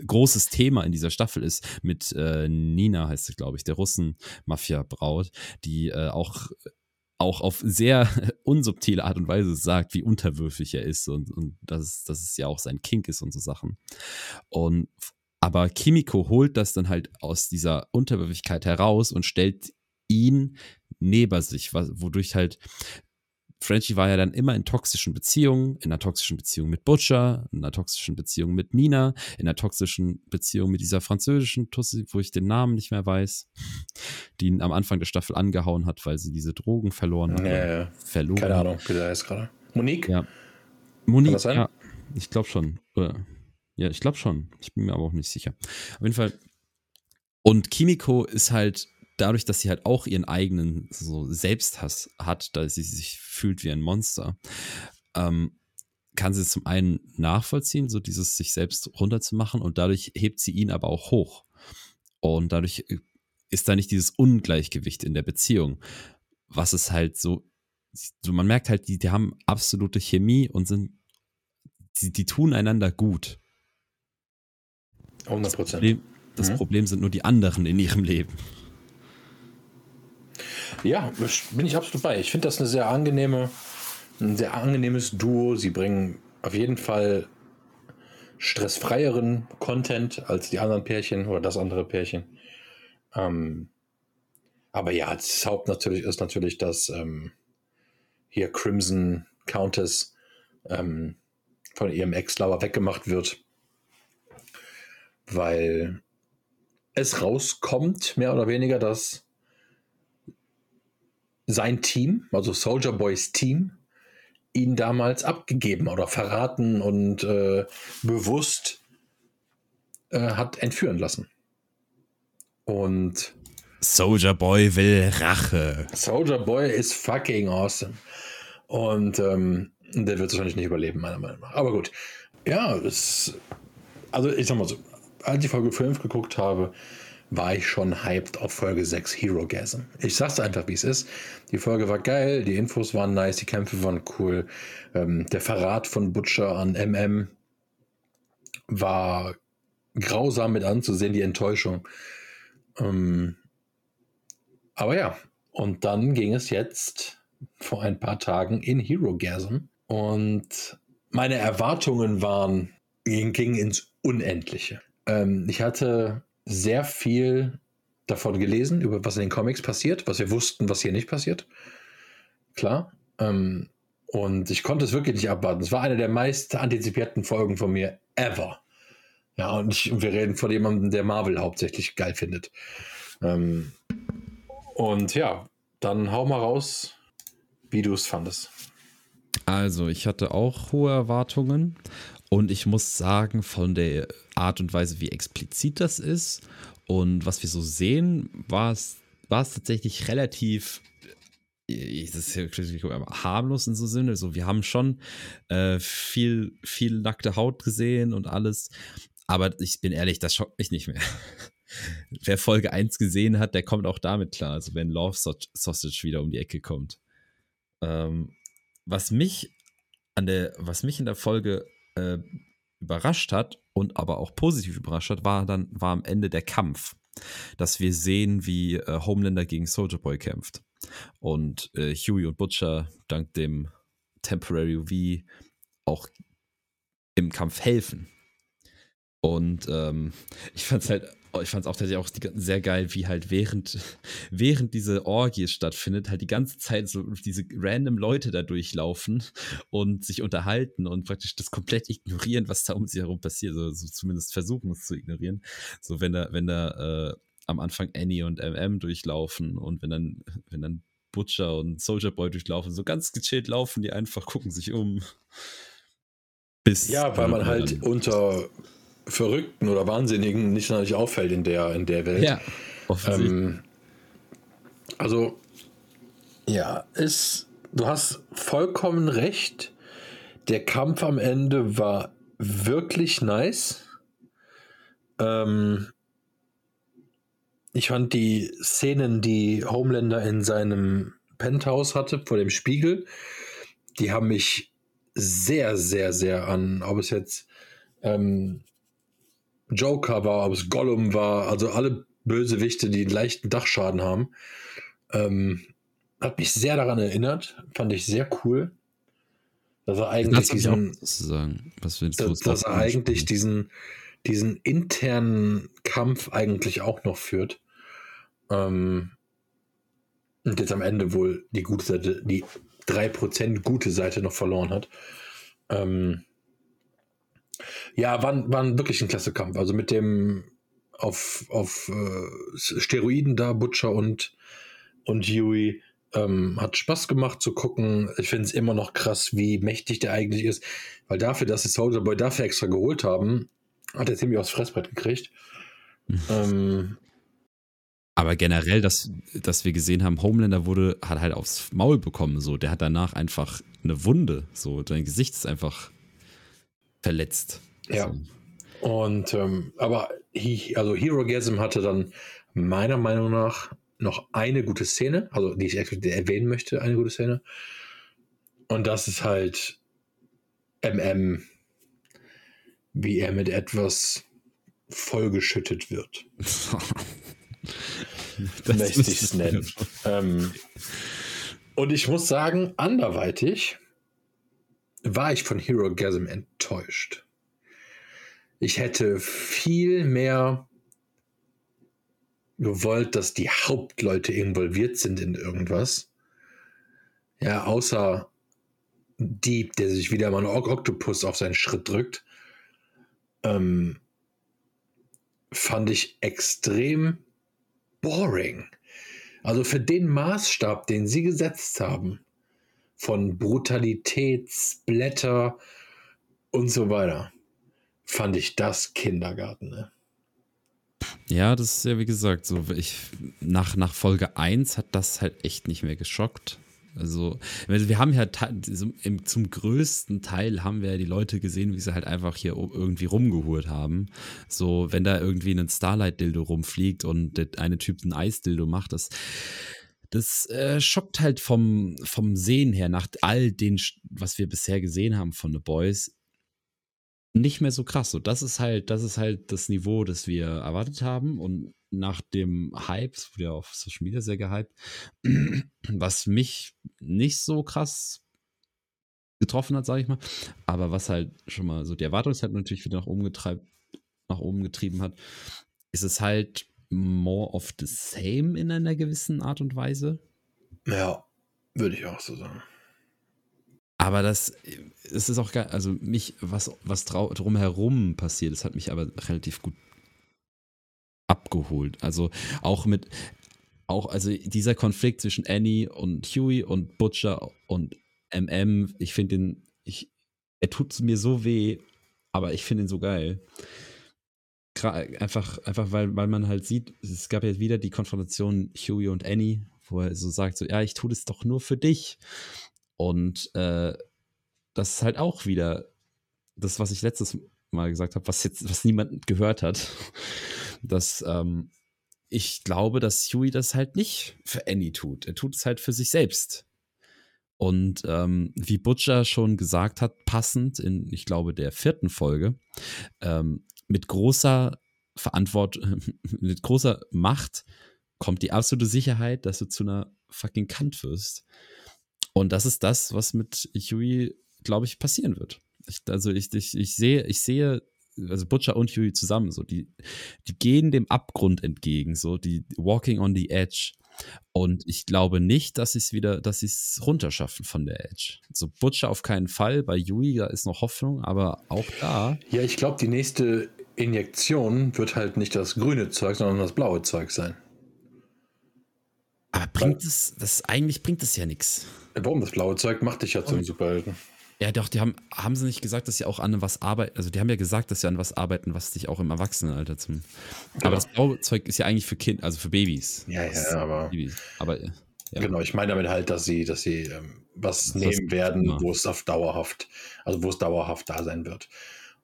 großes Thema in dieser Staffel ist, mit äh, Nina heißt sie, glaube ich, der Russen-Mafia-Braut, die äh, auch auch auf sehr unsubtile Art und Weise sagt, wie unterwürfig er ist und, und dass, dass es ja auch sein Kink ist und so Sachen. Und aber Kimiko holt das dann halt aus dieser Unterwürfigkeit heraus und stellt ihn neben sich, wodurch halt Frenchie war ja dann immer in toxischen Beziehungen, in einer toxischen Beziehung mit Butcher, in einer toxischen Beziehung mit Nina, in einer toxischen Beziehung mit dieser französischen Tussi, wo ich den Namen nicht mehr weiß, die ihn am Anfang der Staffel angehauen hat, weil sie diese Drogen verloren hat. Ja, ja. Verloren. Keine Ahnung, wie der heißt gerade. Monique? Ja. Monique, ja, ich glaube schon. Ja, ich glaube schon. Ich bin mir aber auch nicht sicher. Auf jeden Fall. Und Kimiko ist halt dadurch, dass sie halt auch ihren eigenen so Selbsthass hat, da sie sich fühlt wie ein Monster, ähm, kann sie es zum einen nachvollziehen, so dieses sich selbst runterzumachen und dadurch hebt sie ihn aber auch hoch. Und dadurch äh, ist da nicht dieses Ungleichgewicht in der Beziehung, was es halt so, so man merkt halt, die, die haben absolute Chemie und sind, die, die tun einander gut. 100 Prozent. Das, Problem, das mhm. Problem sind nur die anderen in ihrem Leben. Ja, bin ich absolut bei. Ich finde das eine sehr angenehme, ein sehr angenehmes Duo. Sie bringen auf jeden Fall stressfreieren Content als die anderen Pärchen oder das andere Pärchen. Ähm, aber ja, das Haupt natürlich ist natürlich, dass ähm, hier Crimson Countess ähm, von ihrem Ex-Lover weggemacht wird weil es rauskommt, mehr oder weniger, dass sein Team, also Soldier Boys Team, ihn damals abgegeben oder verraten und äh, bewusst äh, hat entführen lassen. Und Soldier Boy will Rache. Soldier Boy ist fucking awesome. Und ähm, der wird wahrscheinlich nicht überleben, meiner Meinung nach. Aber gut. Ja, es also ich sag mal so, als ich Folge 5 geguckt habe, war ich schon hyped auf Folge 6 Hero Gasm. Ich sag's einfach, wie es ist. Die Folge war geil, die Infos waren nice, die Kämpfe waren cool. Ähm, der Verrat von Butcher an MM war grausam mit anzusehen, die Enttäuschung. Ähm, aber ja, und dann ging es jetzt vor ein paar Tagen in Hero Gasm und meine Erwartungen waren, gingen ins Unendliche. Ähm, ich hatte sehr viel davon gelesen, über was in den Comics passiert, was wir wussten, was hier nicht passiert. Klar. Ähm, und ich konnte es wirklich nicht abwarten. Es war eine der meist antizipierten Folgen von mir ever. Ja, und, ich, und wir reden von jemandem, der Marvel hauptsächlich geil findet. Ähm, und ja, dann hau mal raus, wie du es fandest. Also, ich hatte auch hohe Erwartungen und ich muss sagen, von der Art und Weise, wie explizit das ist und was wir so sehen, war es, tatsächlich relativ das ist harmlos in so Sinne. So, wir haben schon äh, viel, viel nackte Haut gesehen und alles. Aber ich bin ehrlich, das schockt mich nicht mehr. Wer Folge 1 gesehen hat, der kommt auch damit klar. Also wenn Love Sausage wieder um die Ecke kommt. Ähm, was mich an der, was mich in der Folge äh, überrascht hat und aber auch positiv überrascht hat, war dann war am Ende der Kampf, dass wir sehen, wie äh, Homelander gegen Soldier Boy kämpft und äh, Huey und Butcher dank dem Temporary V auch im Kampf helfen. Und ähm, ich fand es halt ich fand es auch tatsächlich auch sehr geil, wie halt während, während diese Orgie stattfindet, halt die ganze Zeit so diese random Leute da durchlaufen und sich unterhalten und praktisch das komplett ignorieren, was da um sie herum passiert. So, so zumindest versuchen es zu ignorieren. So, wenn da, wenn da äh, am Anfang Annie und MM durchlaufen und wenn dann, wenn dann Butcher und Soldier Boy durchlaufen, so ganz gechillt laufen die einfach, gucken sich um. Bis ja, weil man halt unter Verrückten oder Wahnsinnigen nicht sonderlich auffällt in der, in der Welt. Ja, ähm, also, ja, ist, du hast vollkommen recht. Der Kampf am Ende war wirklich nice. Ähm, ich fand die Szenen, die Homelander in seinem Penthouse hatte, vor dem Spiegel, die haben mich sehr, sehr, sehr an, ob es jetzt ähm, Joker war, ob es Gollum war, also alle Bösewichte, die einen leichten Dachschaden haben. Ähm, hat mich sehr daran erinnert, fand ich sehr cool. Dass er eigentlich diesen, dass, dass er eigentlich diesen, diesen internen Kampf eigentlich auch noch führt. Ähm, und jetzt am Ende wohl die gute Seite, die 3% gute Seite noch verloren hat. Ähm, ja, war, war wirklich ein klasse Kampf. Also mit dem auf, auf äh, Steroiden da, Butcher und, und Huey. Ähm, hat Spaß gemacht zu gucken. Ich finde es immer noch krass, wie mächtig der eigentlich ist. Weil dafür, dass sie Soldier Boy dafür extra geholt haben, hat er ziemlich aufs Fressbrett gekriegt. ähm, aber generell, dass, dass wir gesehen haben, Homelander wurde, hat halt aufs Maul bekommen. So, der hat danach einfach eine Wunde. So, dein Gesicht ist einfach verletzt. Ja. So. Und ähm, aber he, also Hero Gasm hatte dann meiner Meinung nach noch eine gute Szene, also die ich erwähnen möchte, eine gute Szene. Und das ist halt MM, wie er mit etwas vollgeschüttet wird. möchte ich es nennen. ähm, und ich muss sagen, anderweitig war ich von Hero Gasm enttäuscht. Ich hätte viel mehr gewollt, dass die Hauptleute involviert sind in irgendwas. Ja, außer Dieb, der sich wieder mal einen Oktopus auf seinen Schritt drückt. Ähm, fand ich extrem boring. Also für den Maßstab, den sie gesetzt haben, von Brutalität, und so weiter, fand ich das Kindergarten. Ne? Ja, das ist ja wie gesagt so, ich, nach, nach Folge 1 hat das halt echt nicht mehr geschockt. Also, wir haben ja zum größten Teil haben wir ja die Leute gesehen, wie sie halt einfach hier irgendwie rumgehurt haben. So, wenn da irgendwie ein Starlight-Dildo rumfliegt und der eine Typ ein Eis-Dildo macht, das, das äh, schockt halt vom, vom Sehen her nach all den, was wir bisher gesehen haben von The Boys, nicht mehr so krass. So, das ist halt, das ist halt das Niveau, das wir erwartet haben. Und nach dem Hype, es wurde ja auf Social Media sehr gehypt, was mich nicht so krass getroffen hat, sage ich mal, aber was halt schon mal so die Erwartungshaltung natürlich wieder nach oben, getreibt, nach oben getrieben hat, ist es halt more of the same in einer gewissen Art und Weise. Ja, würde ich auch so sagen. Aber das, es ist auch geil, also mich, was, was drumherum passiert, das hat mich aber relativ gut abgeholt. Also auch mit, auch, also dieser Konflikt zwischen Annie und Huey und Butcher und MM, ich finde den, ich, er tut mir so weh, aber ich finde ihn so geil. Einfach, einfach weil, weil man halt sieht, es gab ja wieder die Konfrontation Huey und Annie, wo er so sagt, so, ja, ich tue das doch nur für dich. Und äh, das ist halt auch wieder das, was ich letztes Mal gesagt habe, was jetzt, was niemand gehört hat dass ähm, ich glaube, dass Huey das halt nicht für Annie tut. Er tut es halt für sich selbst. Und ähm, wie Butcher schon gesagt hat, passend in, ich glaube, der vierten Folge, ähm, mit großer Verantwortung, mit großer Macht kommt die absolute Sicherheit, dass du zu einer fucking Kant wirst. Und das ist das, was mit Huey, glaube ich, passieren wird. Ich, also ich, ich, ich sehe, ich sehe also Butcher und Huey zusammen, so, die, die gehen dem Abgrund entgegen, so, die walking on the edge. Und ich glaube nicht, dass sie es wieder, dass sie es runterschaffen von der Edge. So Butcher auf keinen Fall, bei Yui da ist noch Hoffnung, aber auch da. Ja, ich glaube, die nächste Injektion wird halt nicht das grüne Zeug, sondern das blaue Zeug sein. Aber bringt es, das eigentlich bringt es ja nichts. Warum? Das blaue Zeug macht dich ja zum Superhelden. Ja, doch, die haben, haben sie nicht gesagt, dass sie auch an was arbeiten, also die haben ja gesagt, dass sie an was arbeiten, was dich auch im Erwachsenenalter zum. Genau. Aber das blaue Zeug ist ja eigentlich für Kind, also für Babys. Ja, ja, aber. Babys. Aber ja. Genau, ich meine damit halt, dass sie, dass sie ähm, was das nehmen werden, wo es auf dauerhaft, also wo es dauerhaft da sein wird.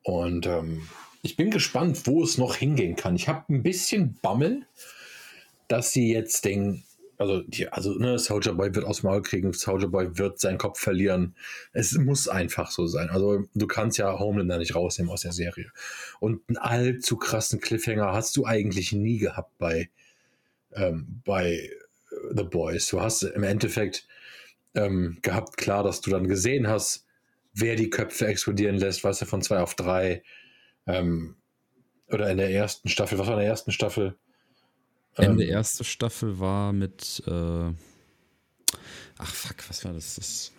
Und ähm, ich bin gespannt, wo es noch hingehen kann. Ich habe ein bisschen Bammel, dass sie jetzt den also, die, also ne, Soldier Boy wird aus dem Maul kriegen, Soldier Boy wird seinen Kopf verlieren. Es muss einfach so sein. Also du kannst ja Homelander nicht rausnehmen aus der Serie. Und einen allzu krassen Cliffhanger hast du eigentlich nie gehabt bei, ähm, bei äh, The Boys. Du hast im Endeffekt ähm, gehabt, klar, dass du dann gesehen hast, wer die Köpfe explodieren lässt, weißt du, von zwei auf drei. Ähm, oder in der ersten Staffel, was war in der ersten Staffel? Ende ähm, erste Staffel war mit. Äh, ach fuck, was war das? das?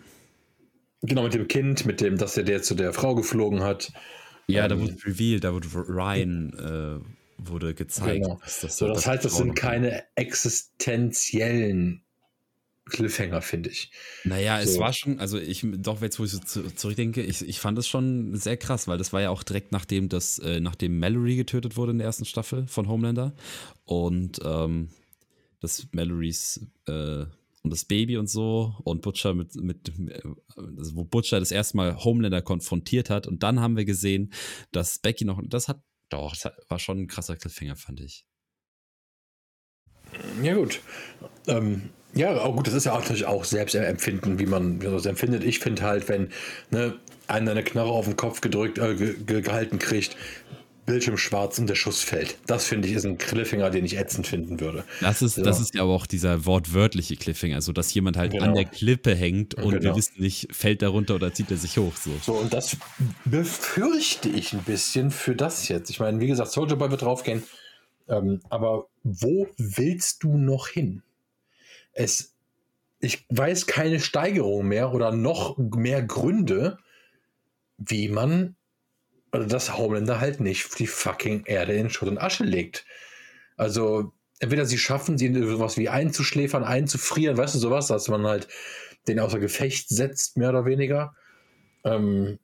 Genau, mit dem Kind, mit dem, dass er der zu der Frau geflogen hat. Ja, ähm, da wurde revealed, da wurde Ryan äh, wurde gezeigt. Genau. Das, so, das heißt, das sind keine existenziellen Cliffhanger, finde ich. Naja, so. es war schon, also ich, doch jetzt, wo ich so zurückdenke, ich, ich fand es schon sehr krass, weil das war ja auch direkt nachdem das, äh, nachdem Mallory getötet wurde in der ersten Staffel von Homelander und ähm, das Mallorys äh, und das Baby und so und Butcher mit, mit also wo Butcher das erste Mal Homelander konfrontiert hat und dann haben wir gesehen, dass Becky noch, das hat, doch, das war schon ein krasser Cliffhanger, fand ich. Ja, gut. Ähm, ja, auch gut, das ist ja natürlich auch Selbstempfinden, wie man das empfindet. Ich finde halt, wenn ne, einer eine Knarre auf den Kopf gedrückt, äh, ge gehalten kriegt, Bildschirm schwarz und der Schuss fällt. Das finde ich ist ein Cliffhanger, den ich ätzend finden würde. Das ist, ja. das ist ja aber auch dieser wortwörtliche Cliffhanger, so dass jemand halt genau. an der Klippe hängt und genau. wir wissen nicht, fällt er runter oder zieht er sich hoch. So. so, und das befürchte ich ein bisschen für das jetzt. Ich meine, wie gesagt, Soldier Boy wird draufgehen. Ähm, aber wo willst du noch hin? Es, ich weiß keine Steigerung mehr oder noch mehr Gründe, wie man oder das Homelander halt nicht die fucking Erde in Schutt und Asche legt. Also, entweder sie schaffen, sie sowas wie einzuschläfern, einzufrieren, weißt du, sowas, dass man halt den außer Gefecht setzt, mehr oder weniger. Ähm,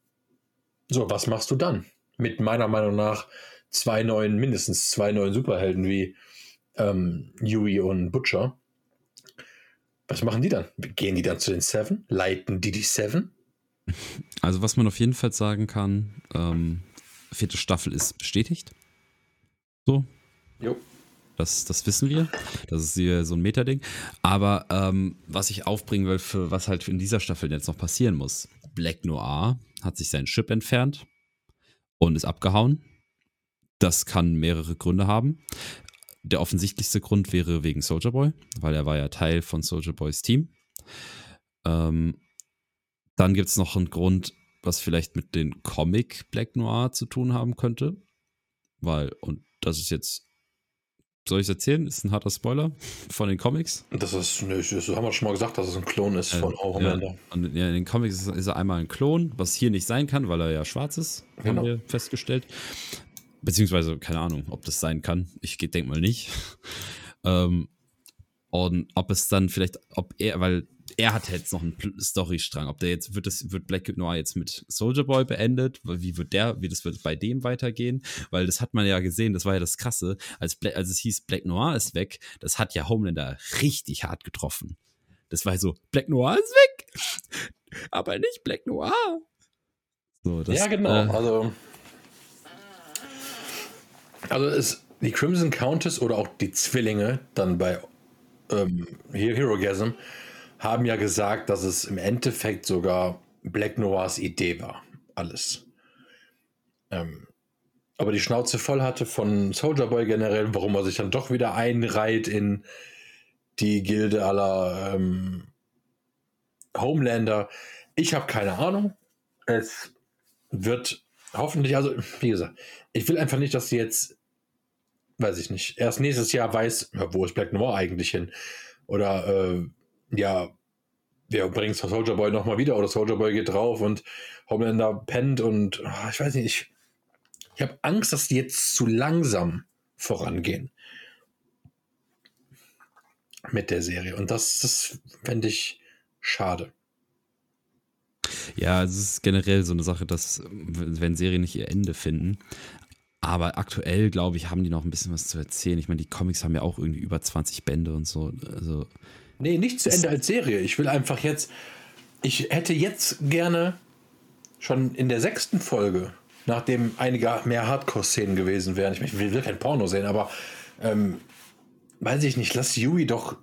so, was machst du dann? Mit meiner Meinung nach zwei neuen, mindestens zwei neuen Superhelden wie ähm, Yui und Butcher. Was machen die dann? Gehen die dann zu den Seven? Leiten die die Seven? Also, was man auf jeden Fall sagen kann, ähm, vierte Staffel ist bestätigt. So. Jo. Das, das wissen wir. Das ist hier so ein Metading. Aber ähm, was ich aufbringen will, für was halt in dieser Staffel jetzt noch passieren muss. Black Noir hat sich sein Chip entfernt und ist abgehauen. Das kann mehrere Gründe haben. Der offensichtlichste Grund wäre wegen Soldier Boy, weil er war ja Teil von Soldier Boys Team. Ähm, dann gibt es noch einen Grund, was vielleicht mit den Comic Black Noir zu tun haben könnte. Weil, und das ist jetzt soll ich es erzählen? Ist ein harter Spoiler von den Comics. Das ist, ne, das haben wir schon mal gesagt, dass es ein Klon ist äh, von Homelander. Ja. Und ja, in den Comics ist, ist, er einmal ein Klon, was hier nicht sein kann, weil er ja schwarz ist, genau. haben wir festgestellt. Beziehungsweise, keine Ahnung, ob das sein kann. Ich denke mal nicht. ähm, und ob es dann vielleicht, ob er, weil er hat jetzt noch einen Storystrang. Ob der jetzt wird das wird Black Noir jetzt mit Soldier Boy beendet? Wie wird der, wie das wird bei dem weitergehen? Weil das hat man ja gesehen, das war ja das Krasse, als, Black, als es hieß Black Noir ist weg, das hat ja Homelander richtig hart getroffen. Das war so Black Noir ist weg, aber nicht Black Noir. So, das, ja genau. Äh, also also ist die Crimson Countess oder auch die Zwillinge dann bei ähm, Hero Gasm haben ja gesagt, dass es im Endeffekt sogar Black Noirs Idee war. Alles. Ähm, aber die Schnauze voll hatte von Soldier Boy generell, warum er sich dann doch wieder einreiht in die Gilde aller ähm, Homelander. Ich habe keine Ahnung. Es wird hoffentlich, also wie gesagt, ich will einfach nicht, dass sie jetzt, weiß ich nicht, erst nächstes Jahr weiß, wo ist Black Noir eigentlich hin? Oder äh, ja, wir bringen Soldier Boy nochmal wieder oder Soldier Boy geht drauf und Homelander pennt und ach, ich weiß nicht, ich, ich habe Angst, dass die jetzt zu langsam vorangehen mit der Serie. Und das, das fände ich schade. Ja, es ist generell so eine Sache, dass, wenn Serien nicht ihr Ende finden, aber aktuell, glaube ich, haben die noch ein bisschen was zu erzählen. Ich meine, die Comics haben ja auch irgendwie über 20 Bände und so. Also Nee, nicht zu Ende als Serie. Ich will einfach jetzt. Ich hätte jetzt gerne schon in der sechsten Folge, nachdem einige mehr Hardcore-Szenen gewesen wären, ich will kein Porno sehen, aber ähm, weiß ich nicht, lass Yui doch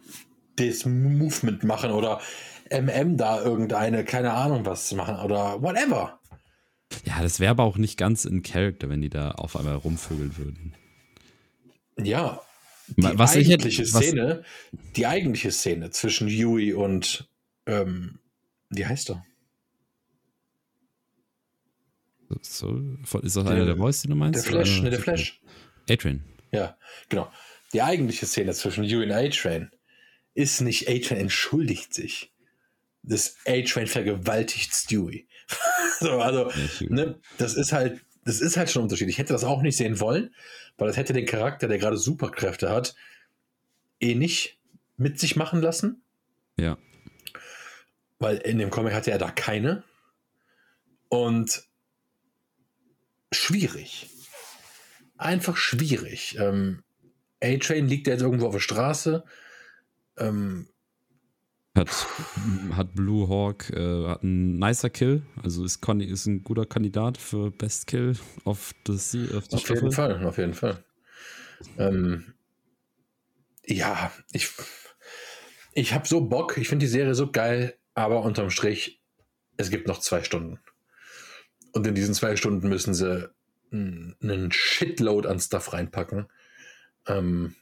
das Movement machen oder MM da irgendeine, keine Ahnung was machen oder whatever. Ja, das wäre aber auch nicht ganz in Character, wenn die da auf einmal rumvögeln würden. Ja, die was eigentliche hätte, Szene, die eigentliche Szene zwischen Yui und ähm, wie heißt er? So, ist das einer der Voice, den du meinst? Der Flash, ne, der Flash. A-Train. Ja, genau. Die eigentliche Szene zwischen Yui und A-Train ist nicht A-Train entschuldigt sich. Das A-Train vergewaltigt Stewie. so, also, ne, das ist halt, das ist halt schon ein Unterschied. Ich hätte das auch nicht sehen wollen weil das hätte den Charakter, der gerade Superkräfte hat, eh nicht mit sich machen lassen. Ja. Weil in dem Comic hatte er da keine. Und schwierig. Einfach schwierig. Ähm, A-Train liegt jetzt irgendwo auf der Straße. Ähm, hat, hat Blue Hawk äh, hat einen nicer Kill, also ist, ist ein guter Kandidat für Best Kill auf, das, auf die Auf Staffel. jeden Fall, auf jeden Fall. Ähm, ja, ich, ich habe so Bock, ich finde die Serie so geil, aber unterm Strich, es gibt noch zwei Stunden. Und in diesen zwei Stunden müssen sie einen Shitload an Stuff reinpacken. Ähm,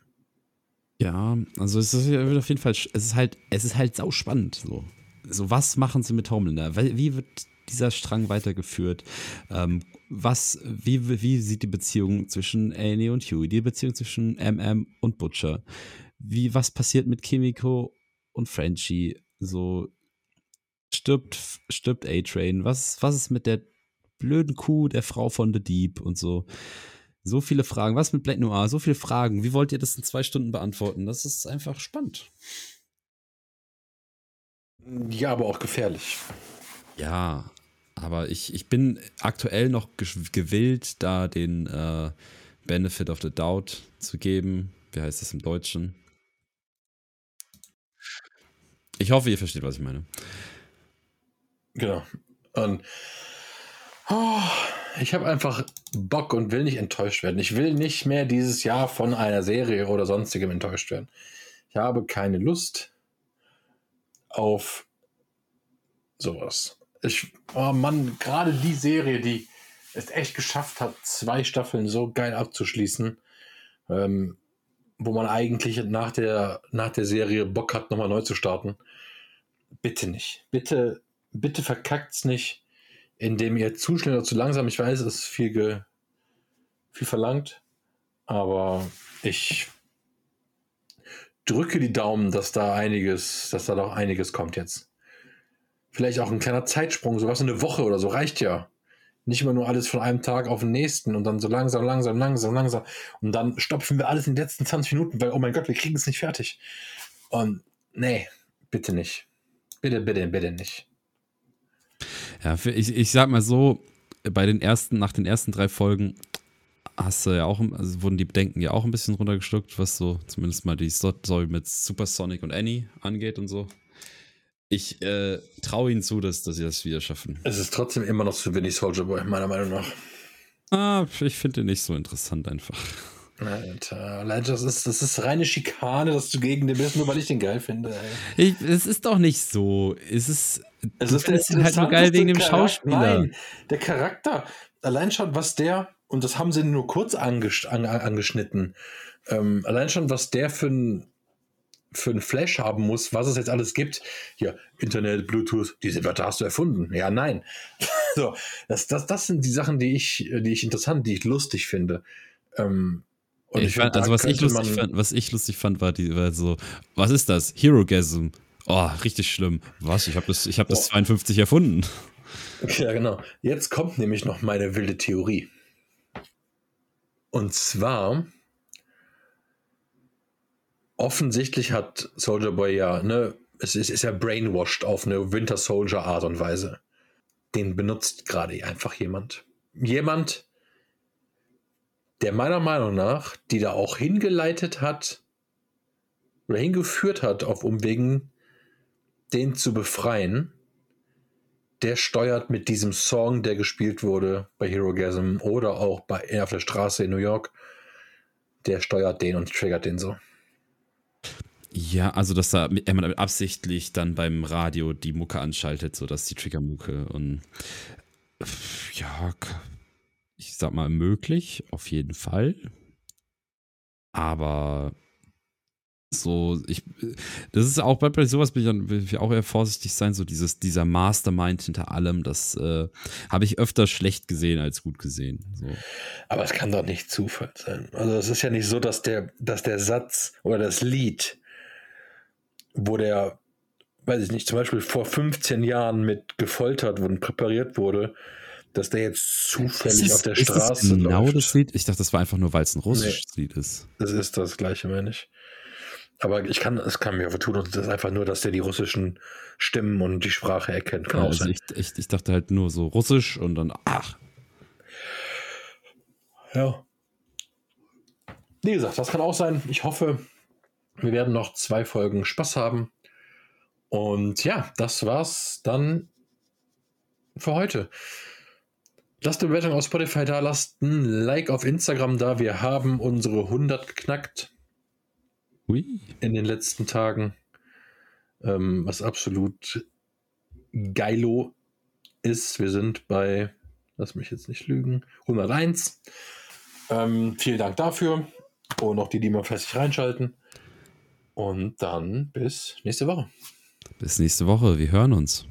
ja, also es ist auf jeden Fall, es ist halt, es ist halt sau spannend. So, so was machen sie mit Homelander? Wie wird dieser Strang weitergeführt? Ähm, was, wie, wie sieht die Beziehung zwischen Annie und Huey, die Beziehung zwischen MM und Butcher? Wie, was passiert mit Kimiko und Frenchie? So, stirbt, stirbt A-Train? Was, was ist mit der blöden Kuh der Frau von The Deep und so? So viele Fragen. Was mit Black Noir? So viele Fragen. Wie wollt ihr das in zwei Stunden beantworten? Das ist einfach spannend. Ja, aber auch gefährlich. Ja, aber ich, ich bin aktuell noch gewillt, da den äh, Benefit of the Doubt zu geben. Wie heißt das im Deutschen? Ich hoffe, ihr versteht, was ich meine. Genau. Und oh, ich habe einfach Bock und will nicht enttäuscht werden. Ich will nicht mehr dieses Jahr von einer Serie oder sonstigem enttäuscht werden. Ich habe keine Lust auf sowas. Ich, oh Mann, gerade die Serie, die es echt geschafft hat, zwei Staffeln so geil abzuschließen, ähm, wo man eigentlich nach der, nach der Serie Bock hat, nochmal neu zu starten. Bitte nicht. Bitte, bitte verkackt's nicht, indem ihr zu schnell oder zu langsam, ich weiß, es ist viel, ge, viel verlangt, aber ich drücke die Daumen, dass da einiges, dass da doch einiges kommt jetzt. Vielleicht auch ein kleiner Zeitsprung, sowas eine Woche oder so reicht ja. Nicht immer nur alles von einem Tag auf den nächsten und dann so langsam, langsam, langsam, langsam. Und dann stopfen wir alles in den letzten 20 Minuten, weil, oh mein Gott, wir kriegen es nicht fertig. Und nee, bitte nicht. Bitte, bitte, bitte nicht. Ja, ich, ich sag mal so, bei den ersten, nach den ersten drei Folgen hast du ja auch, also wurden die Bedenken ja auch ein bisschen runtergeschluckt, was so zumindest mal die Story mit Supersonic und Annie angeht und so. Ich äh, traue ihnen zu, dass, dass sie das wieder schaffen. Es ist trotzdem immer noch zu wenig Soldier Boy, meiner Meinung nach. Ah, ich finde den nicht so interessant einfach. Alter, das ist, das ist reine Schikane, dass du gegen den bist, nur weil ich den geil finde. Ich, es ist doch nicht so. Es ist, es ist halt nur geil wegen dem Charakter. Schauspieler. Nein, der Charakter. Allein schon, was der, und das haben sie nur kurz angesch angeschnitten, ähm, allein schon, was der für ein für einen Flash haben muss, was es jetzt alles gibt. Hier, Internet, Bluetooth, diese Wörter hast du erfunden. Ja, nein. so, das, das, das sind die Sachen, die ich, die ich interessant, die ich lustig finde. Ähm, und ich, fand, also was ich lustig fand, was ich lustig fand, war die, war so, was ist das? Herogasm. Oh, richtig schlimm. Was? Ich habe das, ich habe das 52 erfunden. Ja, genau. Jetzt kommt nämlich noch meine wilde Theorie. Und zwar offensichtlich hat Soldier Boy ja, ne, es ist, ist ja brainwashed auf eine Winter Soldier Art und Weise. Den benutzt gerade einfach jemand. Jemand, der meiner Meinung nach, die da auch hingeleitet hat oder hingeführt hat auf Umwegen, den zu befreien, der steuert mit diesem Song, der gespielt wurde bei Hero Gasm oder auch bei auf der Straße in New York, der steuert den und triggert den so. Ja, also dass da er absichtlich dann beim Radio die Mucke anschaltet, so dass die Triggermucke und ja, ich sag mal möglich, auf jeden Fall. Aber so, ich, das ist auch bei sowas bin ich, will ich auch eher vorsichtig sein, so dieses, dieser Mastermind hinter allem, das äh, habe ich öfter schlecht gesehen als gut gesehen. So. Aber es kann doch nicht Zufall sein. Also es ist ja nicht so, dass der, dass der Satz oder das Lied wo der, weiß ich nicht, zum Beispiel vor 15 Jahren mit gefoltert und präpariert wurde, dass der jetzt zufällig ist, auf der Straße ist genau läuft. das Lied? Ich dachte, das war einfach nur, weil es ein russisches nee, Lied ist. Das ist das gleiche, meine ich. Aber ich kann, es kann mir vertun, und das ist einfach nur, dass der die russischen Stimmen und die Sprache erkennt. Kann ja, also ich, ich, ich, dachte halt nur so russisch und dann, ach. Ja. Wie gesagt, das kann auch sein. Ich hoffe, wir werden noch zwei Folgen Spaß haben. Und ja, das war's dann für heute. Lasst eine Bewertung auf Spotify da, lasst ein Like auf Instagram da. Wir haben unsere 100 geknackt. Ui. In den letzten Tagen. Ähm, was absolut geilo ist. Wir sind bei, lass mich jetzt nicht lügen, 101. Ähm, vielen Dank dafür. Und auch die, die mal fleißig reinschalten. Und dann bis nächste Woche. Bis nächste Woche. Wir hören uns.